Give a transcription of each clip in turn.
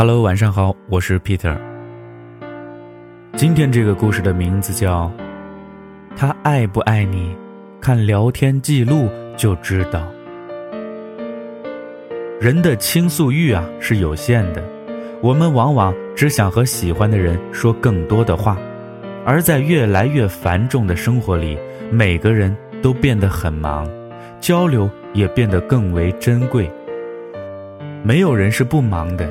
Hello，晚上好，我是 Peter。今天这个故事的名字叫《他爱不爱你》，看聊天记录就知道。人的倾诉欲啊是有限的，我们往往只想和喜欢的人说更多的话，而在越来越繁重的生活里，每个人都变得很忙，交流也变得更为珍贵。没有人是不忙的，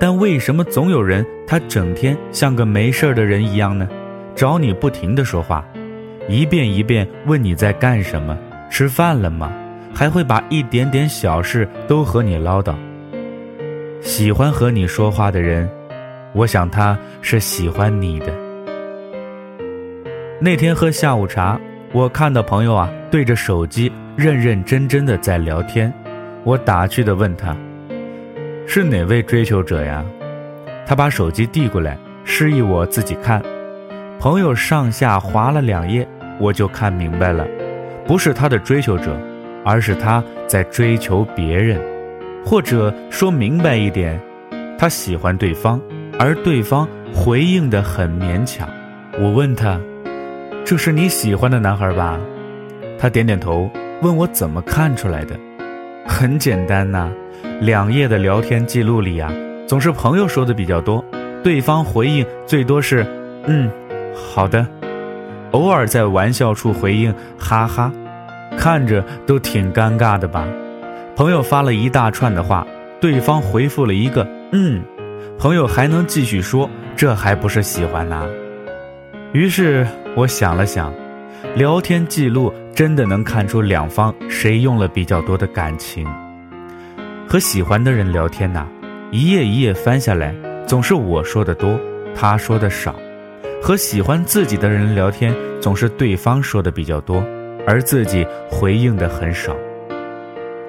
但为什么总有人他整天像个没事的人一样呢？找你不停的说话，一遍一遍问你在干什么，吃饭了吗？还会把一点点小事都和你唠叨。喜欢和你说话的人，我想他是喜欢你的。那天喝下午茶，我看到朋友啊对着手机认认真真的在聊天，我打趣的问他。是哪位追求者呀？他把手机递过来，示意我自己看。朋友上下划了两页，我就看明白了，不是他的追求者，而是他在追求别人，或者说明白一点，他喜欢对方，而对方回应的很勉强。我问他：“这是你喜欢的男孩吧？”他点点头，问我怎么看出来的。很简单呐。两页的聊天记录里呀，总是朋友说的比较多，对方回应最多是“嗯，好的”，偶尔在玩笑处回应“哈哈”，看着都挺尴尬的吧？朋友发了一大串的话，对方回复了一个“嗯”，朋友还能继续说，这还不是喜欢呐？于是我想了想，聊天记录真的能看出两方谁用了比较多的感情。和喜欢的人聊天呐，一页一页翻下来，总是我说的多，他说的少；和喜欢自己的人聊天，总是对方说的比较多，而自己回应的很少。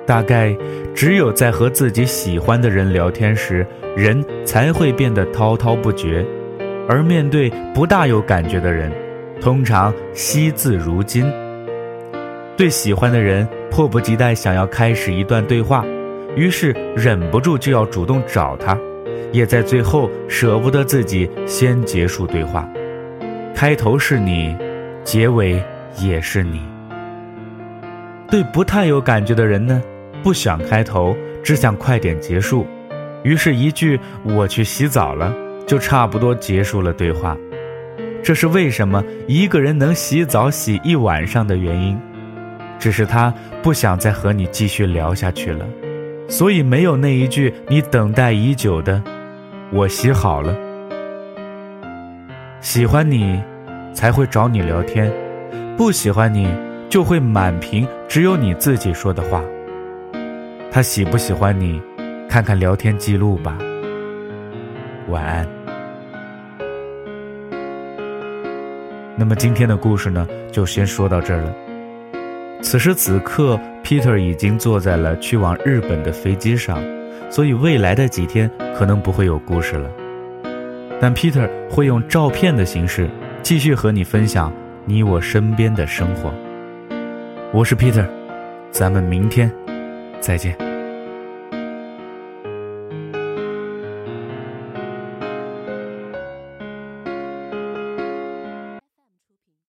大概只有在和自己喜欢的人聊天时，人才会变得滔滔不绝；而面对不大有感觉的人，通常惜字如金。对喜欢的人，迫不及待想要开始一段对话。于是忍不住就要主动找他，也在最后舍不得自己先结束对话。开头是你，结尾也是你。对不太有感觉的人呢，不想开头，只想快点结束。于是，一句“我去洗澡了”，就差不多结束了对话。这是为什么一个人能洗澡洗一晚上的原因。只是他不想再和你继续聊下去了。所以没有那一句你等待已久的“我洗好了”。喜欢你，才会找你聊天；不喜欢你，就会满屏只有你自己说的话。他喜不喜欢你，看看聊天记录吧。晚安。那么今天的故事呢，就先说到这儿了。此时此刻，Peter 已经坐在了去往日本的飞机上，所以未来的几天可能不会有故事了。但 Peter 会用照片的形式继续和你分享你我身边的生活。我是 Peter，咱们明天再见。